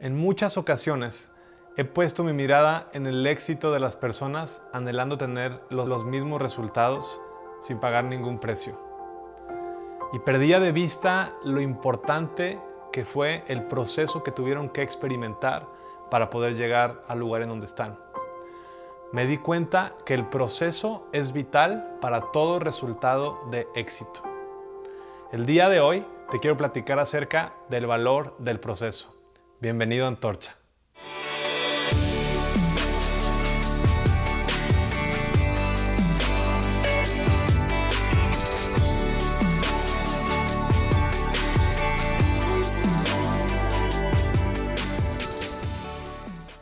En muchas ocasiones he puesto mi mirada en el éxito de las personas anhelando tener los, mismos resultados sin pagar ningún precio. Y perdía de vista lo importante que fue el proceso que tuvieron que experimentar para poder llegar al lugar en donde están. Me di cuenta que el proceso es vital para todo resultado de éxito. El día de hoy te quiero platicar acerca del valor del proceso. Bienvenido a Antorcha.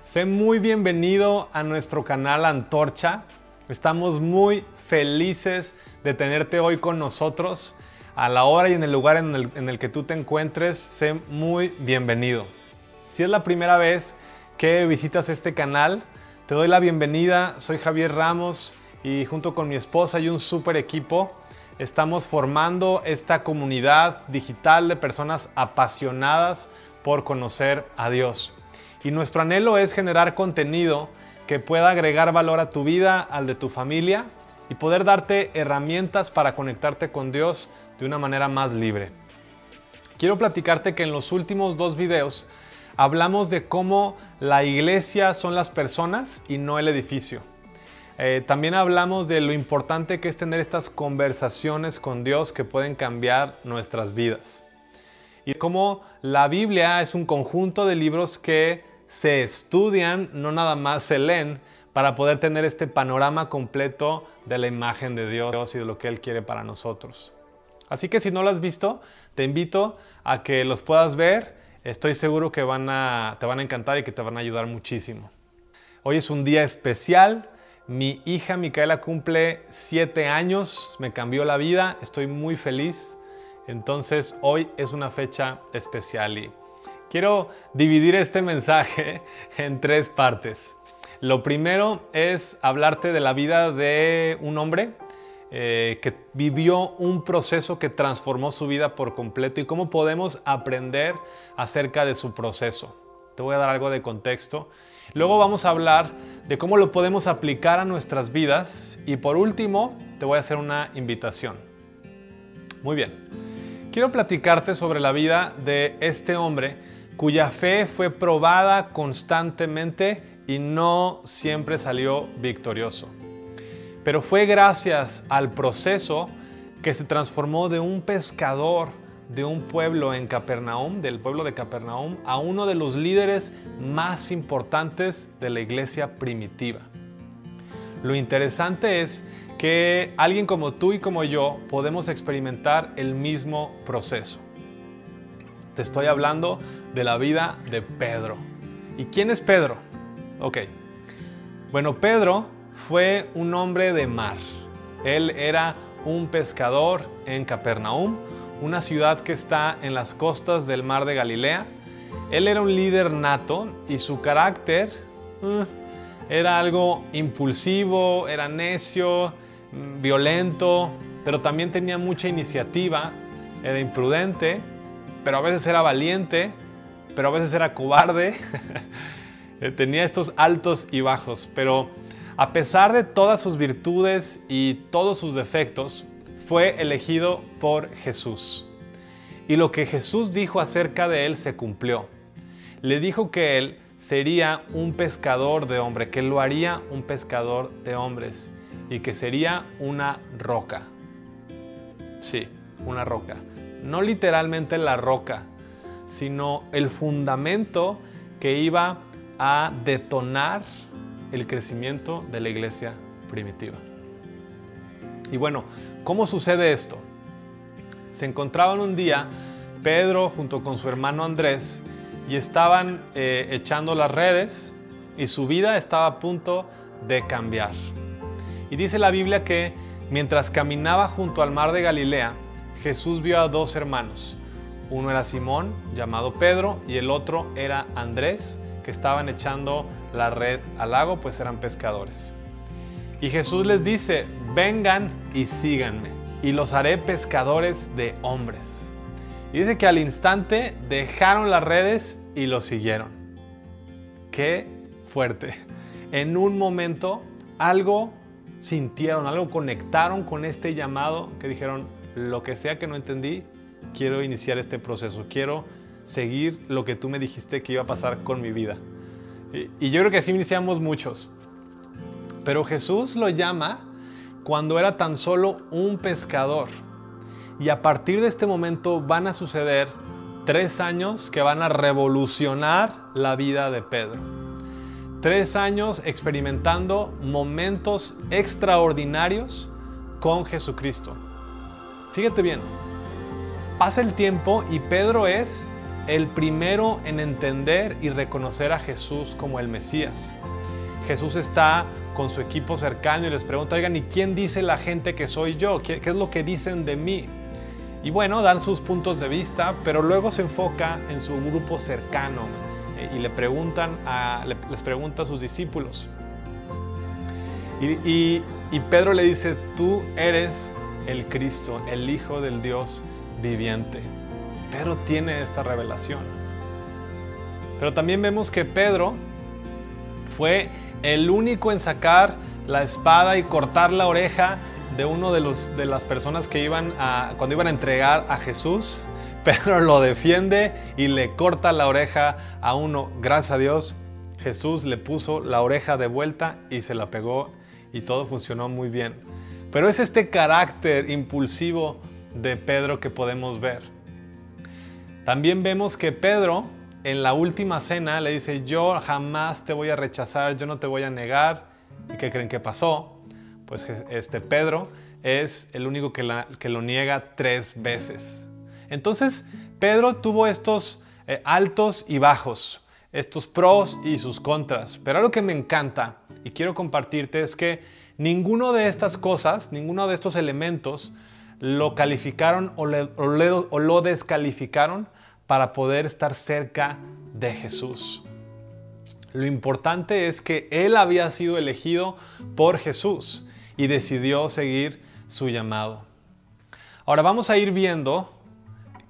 Sé muy bienvenido a nuestro canal Antorcha. Estamos muy felices de tenerte hoy con nosotros. A la hora y en el lugar en el, en el que tú te encuentres, sé muy bienvenido. Si es la primera vez que visitas este canal, te doy la bienvenida. Soy Javier Ramos y junto con mi esposa y un super equipo estamos formando esta comunidad digital de personas apasionadas por conocer a Dios. Y nuestro anhelo es generar contenido que pueda agregar valor a tu vida, al de tu familia y poder darte herramientas para conectarte con Dios de una manera más libre. Quiero platicarte que en los últimos dos videos hablamos de cómo la iglesia son las personas y no el edificio. Eh, también hablamos de lo importante que es tener estas conversaciones con Dios que pueden cambiar nuestras vidas. Y cómo la Biblia es un conjunto de libros que se estudian, no nada más se leen, para poder tener este panorama completo de la imagen de Dios y de lo que Él quiere para nosotros. Así que si no lo has visto, te invito a que los puedas ver Estoy seguro que van a, te van a encantar y que te van a ayudar muchísimo. Hoy es un día especial. Mi hija Micaela cumple 7 años, me cambió la vida, estoy muy feliz. Entonces hoy es una fecha especial y quiero dividir este mensaje en tres partes. Lo primero es hablarte de la vida de un hombre eh, que vivió un proceso que transformó su vida por completo y cómo podemos aprender acerca de su proceso. Te voy a dar algo de contexto. Luego vamos a hablar de cómo lo podemos aplicar a nuestras vidas y por último te voy a hacer una invitación. Muy bien. Quiero platicarte sobre la vida de este hombre cuya fe fue probada constantemente y no siempre salió victorioso. Pero fue gracias al proceso que se transformó de un pescador de un pueblo en Capernaum, del pueblo de Capernaum, a uno de los líderes más importantes de la iglesia primitiva. Lo interesante es que alguien como tú y como yo podemos experimentar el mismo proceso. Te estoy hablando de la vida de Pedro. ¿Y quién es Pedro? Ok. Bueno, Pedro fue un hombre de mar. Él era un pescador en Capernaum, una ciudad que está en las costas del mar de Galilea. Él era un líder nato y su carácter eh, era algo impulsivo, era necio, mm, violento, pero también tenía mucha iniciativa, era imprudente, pero a veces era valiente, pero a veces era cobarde. tenía estos altos y bajos, pero a pesar de todas sus virtudes y todos sus defectos, fue elegido por Jesús. Y lo que Jesús dijo acerca de él se cumplió. Le dijo que él sería un pescador de hombres, que lo haría un pescador de hombres y que sería una roca. Sí, una roca. No literalmente la roca, sino el fundamento que iba a detonar el crecimiento de la iglesia primitiva. Y bueno, ¿cómo sucede esto? Se encontraban un día Pedro junto con su hermano Andrés y estaban eh, echando las redes y su vida estaba a punto de cambiar. Y dice la Biblia que mientras caminaba junto al mar de Galilea, Jesús vio a dos hermanos. Uno era Simón, llamado Pedro, y el otro era Andrés, que estaban echando la red al lago, pues eran pescadores. Y Jesús les dice, vengan y síganme, y los haré pescadores de hombres. Y dice que al instante dejaron las redes y lo siguieron. Qué fuerte. En un momento algo sintieron, algo conectaron con este llamado que dijeron, lo que sea que no entendí, quiero iniciar este proceso, quiero seguir lo que tú me dijiste que iba a pasar con mi vida. Y, yo creo que así iniciamos muchos. Pero Jesús lo llama cuando era tan solo un pescador. Y a partir de este momento van a suceder tres años que van a revolucionar la vida de Pedro. Tres años experimentando momentos extraordinarios con Jesucristo. Fíjate bien, pasa el tiempo y Pedro es el primero en entender y reconocer a Jesús como el Mesías. Jesús está con su equipo cercano y les pregunta, oigan, ¿y quién dice la gente que soy yo? ¿Qué, es lo que dicen de mí? Y bueno, dan sus puntos de vista, pero luego se enfoca en su grupo cercano eh, y le preguntan a, les pregunta a sus discípulos. Y, y Pedro le dice, tú eres el Cristo, el Hijo del Dios viviente. Pedro tiene esta revelación. Pero también vemos que Pedro fue el único en sacar la espada y cortar la oreja de uno de, los, de las personas que iban a, cuando iban a entregar a Jesús. Pedro lo defiende y le corta la oreja a uno. Gracias a Dios, Jesús le puso la oreja de vuelta y se la pegó y todo funcionó muy bien. Pero es este carácter impulsivo de Pedro que podemos ver. También vemos que Pedro en la última cena le dice, yo jamás te voy a rechazar, yo no te voy a negar. ¿Y qué creen que pasó? Pues este Pedro es el único que, lo niega tres veces. Entonces, Pedro tuvo estos eh, altos y bajos, estos pros y sus contras. Pero algo que me encanta y quiero compartirte es que ninguno de estas cosas, ninguno de estos elementos lo calificaron o, lo descalificaron para poder estar cerca de Jesús. Lo importante es que él había sido elegido por Jesús y decidió seguir su llamado. Ahora vamos a ir viendo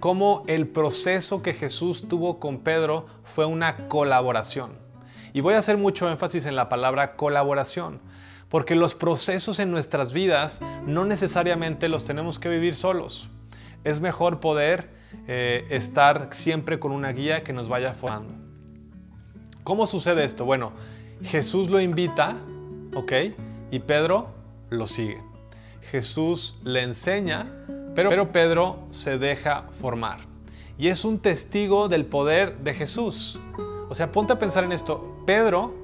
cómo el proceso que Jesús tuvo con Pedro fue una colaboración. Y voy a hacer mucho énfasis en la palabra colaboración, porque los procesos en nuestras vidas no necesariamente los tenemos que vivir solos. Es mejor poder eh, estar siempre con una guía que nos vaya formando. ¿Cómo sucede esto? Bueno, Jesús lo invita, ¿ok? Y Pedro lo sigue. Jesús le enseña, pero, pero Pedro se deja formar. Y es un testigo del poder de Jesús. O sea, ponte a pensar en esto. Pedro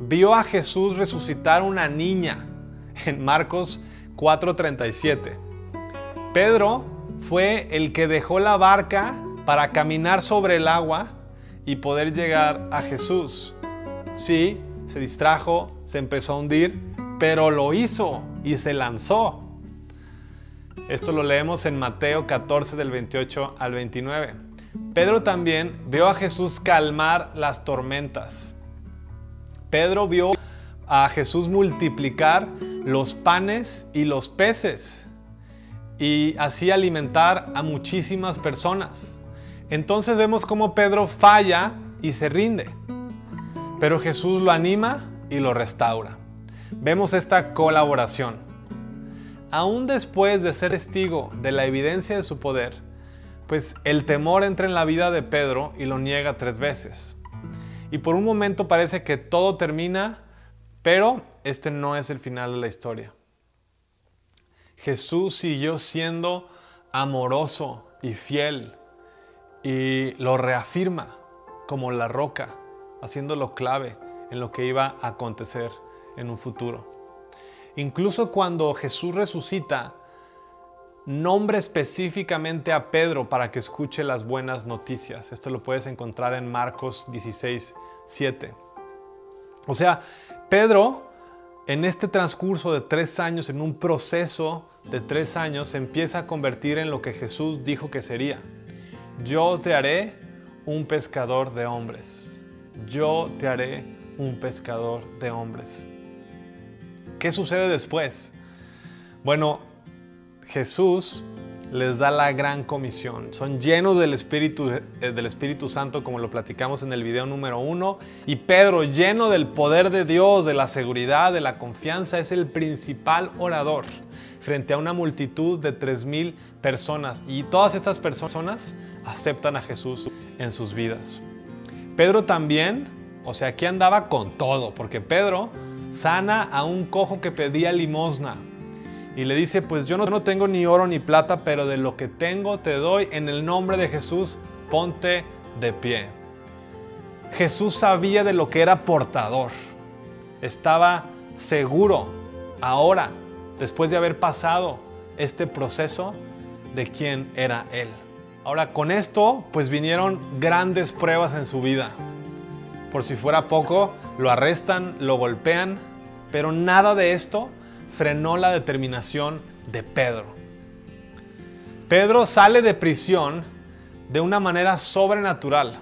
vio a Jesús resucitar una niña en Marcos 4:37. Pedro fue el que dejó la barca para caminar sobre el agua y poder llegar a Jesús. Sí, se distrajo, se empezó a hundir, pero lo hizo y se lanzó. Esto lo leemos en Mateo 14 del 28 al 29. Pedro también vio a Jesús calmar las tormentas. Pedro vio a Jesús multiplicar los panes y los peces y así alimentar a muchísimas personas. Entonces vemos cómo Pedro falla y se rinde, pero Jesús lo anima y lo restaura. Vemos esta colaboración. Aún después de ser testigo de la evidencia de su poder, pues el temor entra en la vida de Pedro y lo niega tres veces. Y por un momento parece que todo termina, pero este no es el final de la historia. Jesús siguió siendo amoroso y fiel y lo reafirma como la roca, haciéndolo clave en lo que iba a acontecer en un futuro. Incluso cuando Jesús resucita, nombre específicamente a Pedro para que escuche las buenas noticias. Esto lo puedes encontrar en Marcos 16, 7. O sea, Pedro en este transcurso de tres años, en un proceso de tres años, se empieza a convertir en lo que Jesús dijo que sería. Yo te haré un pescador de hombres. Yo te haré un pescador de hombres. ¿Qué sucede después? Bueno, Jesús les da la gran comisión. Son llenos del Espíritu, eh, del Espíritu Santo, como lo platicamos en el video número uno. Y Pedro, lleno del poder de Dios, de la seguridad, de la confianza, es el principal orador frente a una multitud de 3.000 personas. Y todas estas personas aceptan a Jesús en sus vidas. Pedro también, o sea, aquí andaba con todo, porque Pedro sana a un cojo que pedía limosna y le dice, pues yo no, tengo ni oro ni plata, pero de lo que tengo te doy, en el nombre de Jesús, ponte de pie. Jesús sabía de lo que era portador. Estaba seguro ahora, después de haber pasado este proceso, de quién era Él. Ahora con esto, pues vinieron grandes pruebas en su vida. Por si fuera poco, lo arrestan, lo golpean, pero nada de esto frenó la determinación de Pedro. Pedro sale de prisión de una manera sobrenatural.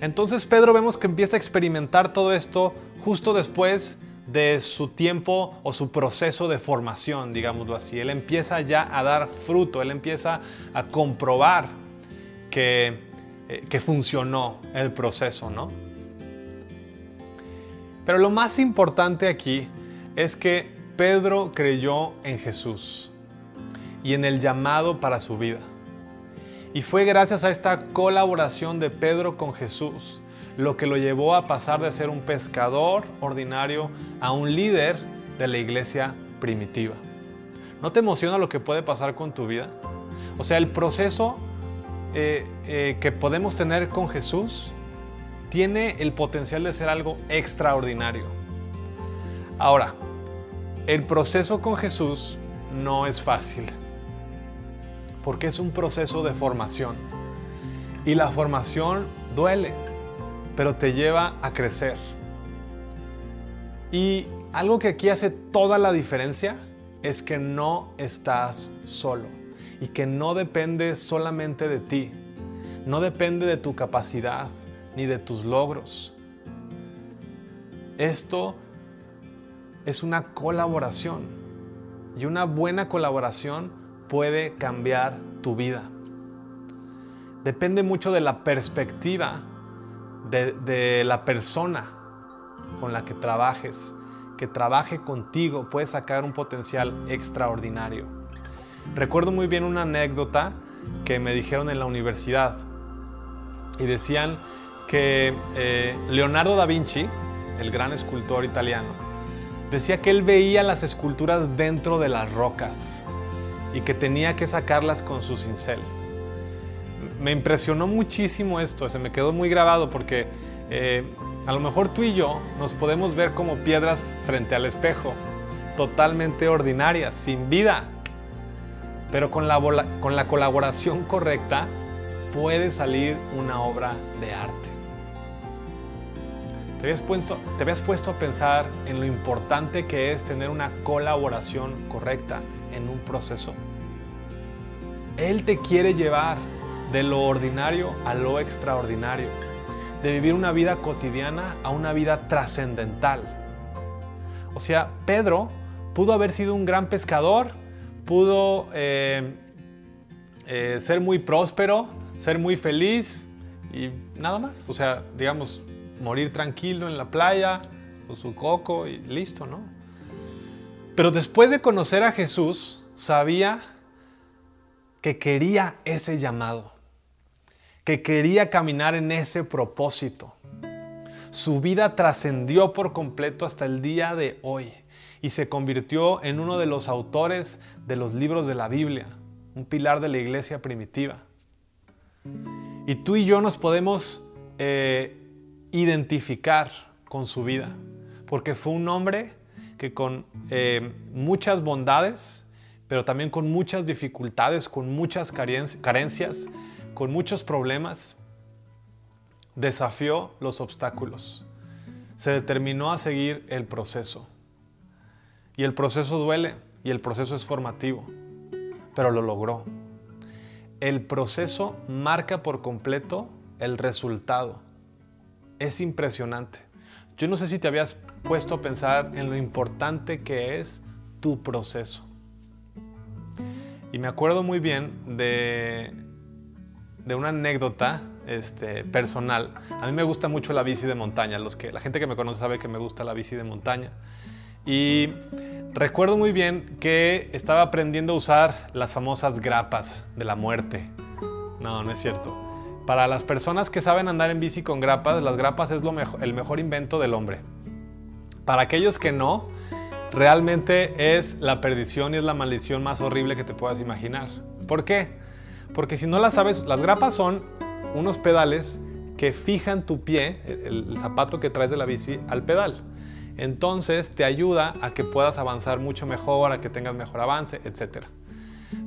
Entonces Pedro vemos que empieza a experimentar todo esto justo después de su tiempo o su proceso de formación, digámoslo así. Él empieza ya a dar fruto, él empieza a comprobar que, eh, que funcionó el proceso, ¿no? Pero lo más importante aquí es que Pedro creyó en Jesús y en el llamado para su vida. Y fue gracias a esta colaboración de Pedro con Jesús lo que lo llevó a pasar de ser un pescador ordinario a un líder de la iglesia primitiva. ¿No te emociona lo que puede pasar con tu vida? O sea, el proceso eh, eh, que podemos tener con Jesús tiene el potencial de ser algo extraordinario. Ahora, el proceso con Jesús no es fácil, porque es un proceso de formación. Y la formación duele, pero te lleva a crecer. Y algo que aquí hace toda la diferencia es que no estás solo y que no depende solamente de ti, no depende de tu capacidad ni de tus logros. Esto es una colaboración. Y una buena colaboración puede cambiar tu vida. Depende mucho de la perspectiva de, la persona con la que trabajes, que trabaje contigo, puede sacar un potencial extraordinario. Recuerdo muy bien una anécdota que me dijeron en la universidad y decían que eh, Leonardo da Vinci, el gran escultor italiano, Decía que él veía las esculturas dentro de las rocas y que tenía que sacarlas con su cincel. Me impresionó muchísimo esto, se me quedó muy grabado porque eh, a lo mejor tú y yo nos podemos ver como piedras frente al espejo, totalmente ordinarias, sin vida, pero con la, con la colaboración correcta puede salir una obra de arte. ¿Te habías, puesto, ¿Te habías puesto a pensar en lo importante que es tener una colaboración correcta en un proceso? Él te quiere llevar de lo ordinario a lo extraordinario, de vivir una vida cotidiana a una vida trascendental. O sea, Pedro pudo haber sido un gran pescador, pudo eh, eh, ser muy próspero, ser muy feliz y nada más. O sea, digamos, morir tranquilo en la playa con su coco y listo, ¿no? Pero después de conocer a Jesús, sabía que quería ese llamado, que quería caminar en ese propósito. Su vida trascendió por completo hasta el día de hoy y se convirtió en uno de los autores de los libros de la Biblia, un pilar de la iglesia primitiva. Y tú y yo nos podemos eh, identificar con su vida, porque fue un hombre que con eh, muchas bondades, pero también con muchas dificultades, con muchas carencias, con muchos problemas, desafió los obstáculos. Se determinó a seguir el proceso. Y el proceso duele y el proceso es formativo, pero lo logró. El proceso marca por completo el resultado es impresionante. Yo no sé si te habías puesto a pensar en lo importante que es tu proceso. Y me acuerdo muy bien de, de una anécdota este, personal. A mí me gusta mucho la bici de montaña. Los que, la gente que me conoce sabe que me gusta la bici de montaña. Y recuerdo muy bien que estaba aprendiendo a usar las famosas grapas de la muerte. No, no es cierto. Para las personas que saben andar en bici con grapas, las grapas es lo el mejor invento del hombre. Para aquellos que no, realmente es la perdición y es la maldición más horrible que te puedas imaginar. ¿Por qué? Porque si no las sabes, las grapas son unos pedales que fijan tu pie, el, zapato que traes de la bici, al pedal. Entonces te ayuda a que puedas avanzar mucho mejor, a que tengas mejor avance, etc.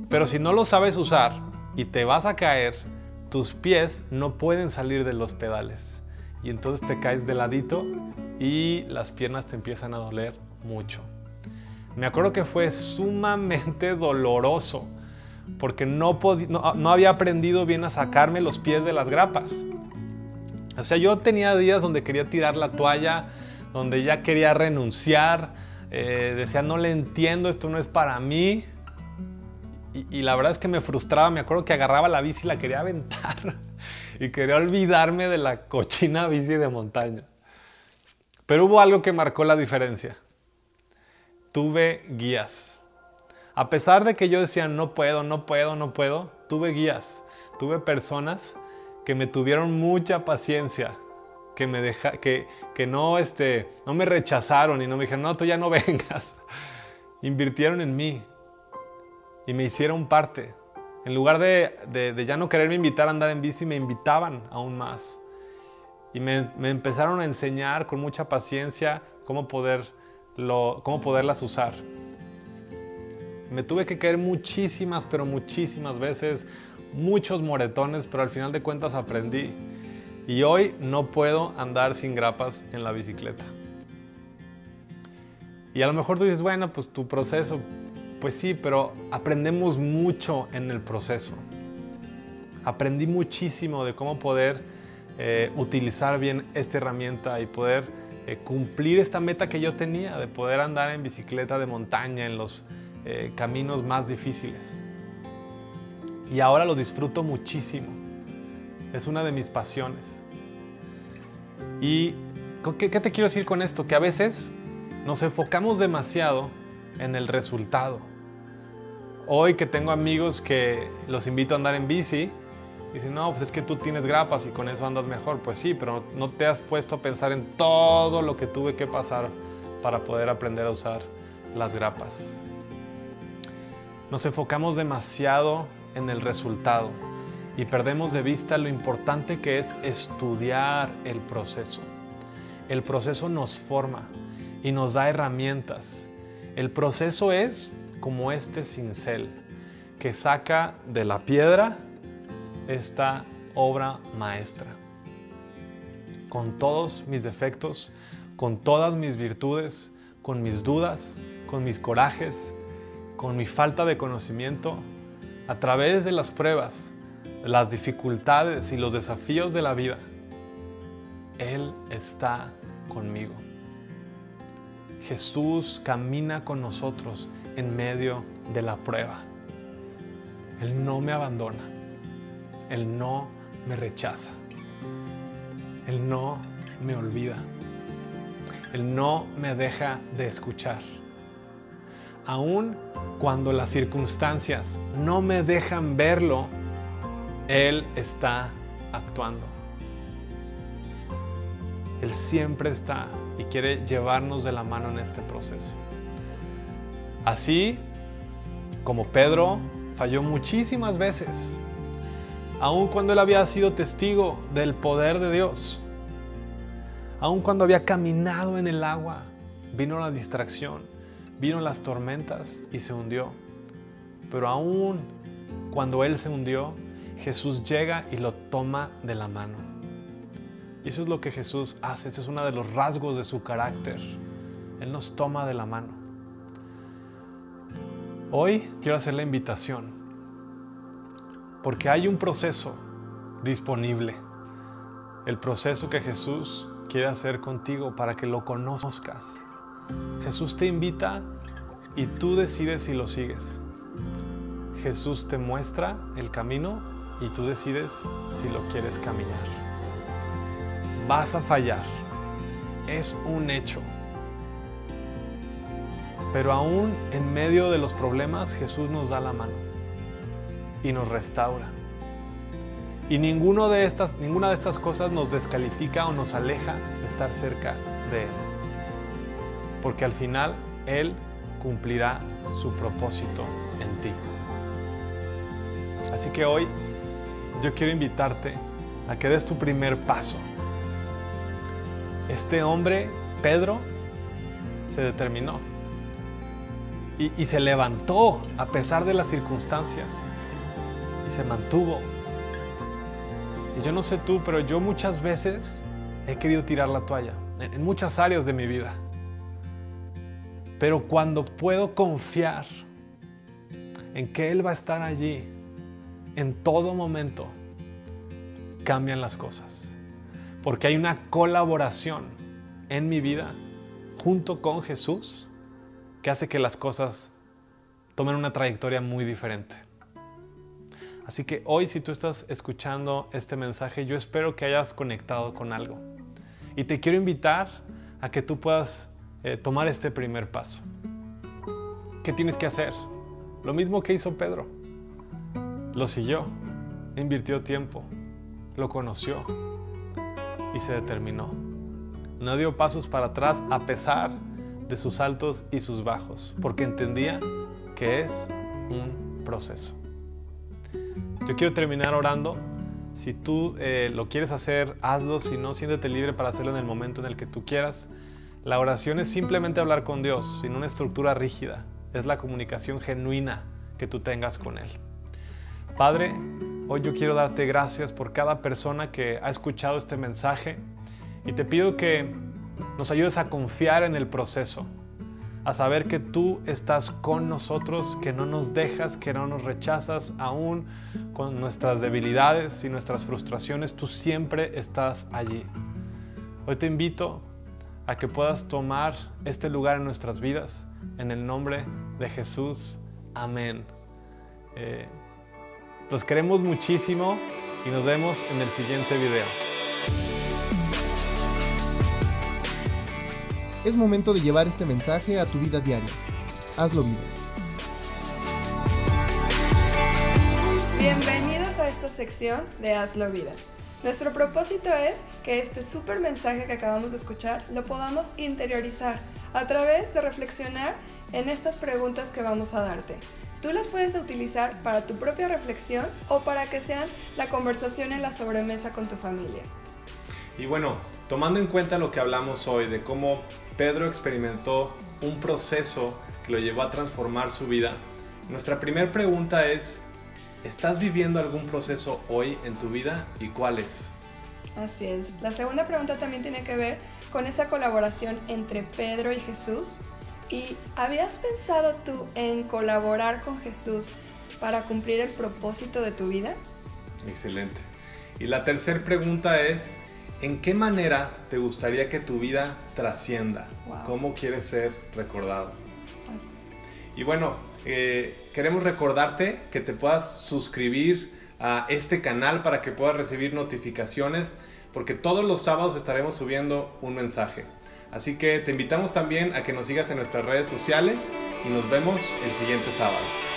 Pero si no lo sabes usar y te vas a caer, tus pies no pueden salir de los pedales. Y entonces te caes de ladito y las piernas te empiezan a doler mucho. Me acuerdo que fue sumamente doloroso porque no, no, había aprendido bien a sacarme los pies de las grapas. O sea, yo tenía días donde quería tirar la toalla, donde ya quería renunciar, eh, decía, no le entiendo, esto no es para mí. Y, la verdad es que me frustraba, me acuerdo que agarraba la bici y la quería aventar y quería olvidarme de la cochina bici de montaña. Pero hubo algo que marcó la diferencia. Tuve guías. A pesar de que yo decía no puedo, no puedo, no puedo, tuve guías, tuve personas que me tuvieron mucha paciencia, que me deja, que, que no, este, no me rechazaron y no me dijeron, no, tú ya no vengas. Invirtieron en mí, y me hicieron parte. En lugar de, ya no quererme invitar a andar en bici, me invitaban aún más. Y me, empezaron a enseñar con mucha paciencia cómo, cómo poderlas usar. Me tuve que caer muchísimas, pero muchísimas veces, muchos moretones, pero al final de cuentas aprendí. Y hoy no puedo andar sin grapas en la bicicleta. Y a lo mejor tú dices, bueno, pues tu proceso, pues sí, pero aprendemos mucho en el proceso. Aprendí muchísimo de cómo poder eh, utilizar bien esta herramienta y poder eh, cumplir esta meta que yo tenía de poder andar en bicicleta de montaña en los eh, caminos más difíciles. Y ahora lo disfruto muchísimo. Es una de mis pasiones. ¿Y qué, qué te quiero decir con esto? Que a veces nos enfocamos demasiado en el resultado Hoy que tengo amigos que los invito a andar en bici, dicen, no, pues es que tú tienes grapas y con eso andas mejor. Pues sí, pero no te has puesto a pensar en todo lo que tuve que pasar para poder aprender a usar las grapas. Nos enfocamos demasiado en el resultado y perdemos de vista lo importante que es estudiar el proceso. El proceso nos forma y nos da herramientas. El proceso es como este cincel que saca de la piedra esta obra maestra. Con todos mis defectos, con todas mis virtudes, con mis dudas, con mis corajes, con mi falta de conocimiento, a través de las pruebas, las dificultades y los desafíos de la vida, Él está conmigo. Jesús camina con nosotros en medio de la prueba. Él no me abandona. Él no me rechaza. Él no me olvida. Él no me deja de escuchar. Aun cuando las circunstancias no me dejan verlo, Él está actuando. Él siempre está y quiere llevarnos de la mano en este proceso. Así como Pedro falló muchísimas veces, aun cuando él había sido testigo del poder de Dios, aun cuando había caminado en el agua, vino la distracción, vino las tormentas y se hundió. Pero aún cuando él se hundió, Jesús llega y lo toma de la mano. Y eso es lo que Jesús hace, ese es uno de los rasgos de su carácter. Él nos toma de la mano. Hoy quiero hacer la invitación porque hay un proceso disponible. El proceso que Jesús quiere hacer contigo para que lo conozcas. Jesús te invita y tú decides si lo sigues. Jesús te muestra el camino y tú decides si lo quieres caminar. Vas a fallar, es un hecho. Pero aún en medio de los problemas Jesús nos da la mano y nos restaura. Y ninguno de estas, ninguna de estas cosas nos descalifica o nos aleja de estar cerca de Él. Porque al final Él cumplirá su propósito en ti. Así que hoy yo quiero invitarte a que des tu primer paso. Este hombre, Pedro, se determinó y, se levantó a pesar de las circunstancias y se mantuvo. Y yo no sé tú, pero yo muchas veces he querido tirar la toalla en muchas áreas de mi vida. Pero cuando puedo confiar en que Él va a estar allí en todo momento, cambian las cosas. Porque hay una colaboración en mi vida junto con Jesús que hace que las cosas tomen una trayectoria muy diferente. Así que hoy si tú estás escuchando este mensaje, yo espero que hayas conectado con algo. Y te quiero invitar a que tú puedas eh, tomar este primer paso. ¿Qué tienes que hacer? Lo mismo que hizo Pedro. Lo siguió, invirtió tiempo, lo conoció y se determinó. No dio pasos para atrás a pesar de sus altos y sus bajos, porque entendía que es un proceso. Yo quiero terminar orando. Si tú eh, lo quieres hacer, hazlo. Si no, siéntete libre para hacerlo en el momento en el que tú quieras. La oración es simplemente hablar con Dios, sin una estructura rígida. Es la comunicación genuina que tú tengas con Él. Padre, hoy yo quiero darte gracias por cada persona que ha escuchado este mensaje y te pido que nos ayudes a confiar en el proceso, a saber que tú estás con nosotros, que no nos dejas, que no nos rechazas, aún con nuestras debilidades y nuestras frustraciones, tú siempre estás allí. Hoy te invito a que puedas tomar este lugar en nuestras vidas, en el nombre de Jesús. Amén. Eh, los queremos muchísimo y nos vemos en el siguiente video. Es momento de llevar este mensaje a tu vida diaria. Hazlo vida. Bienvenidos a esta sección de Hazlo vida. Nuestro propósito es que este súper mensaje que acabamos de escuchar lo podamos interiorizar a través de reflexionar en estas preguntas que vamos a darte. Tú las puedes utilizar para tu propia reflexión o para que sean la conversación en la sobremesa con tu familia. Y bueno, tomando en cuenta lo que hablamos hoy de cómo Pedro experimentó un proceso que lo llevó a transformar su vida, nuestra primera pregunta es, ¿estás viviendo algún proceso hoy en tu vida y cuál es? Así es. La segunda pregunta también tiene que ver con esa colaboración entre Pedro y Jesús. ¿Y habías pensado tú en colaborar con Jesús para cumplir el propósito de tu vida? Excelente. Y la tercera pregunta es, ¿en qué manera te gustaría que tu vida trascienda? Wow. ¿Cómo quieres ser recordado? Y bueno, eh, queremos recordarte que te puedas suscribir a este canal para que puedas recibir notificaciones, porque todos los sábados estaremos subiendo un mensaje. Así que te invitamos también a que nos sigas en nuestras redes sociales y nos vemos el siguiente sábado.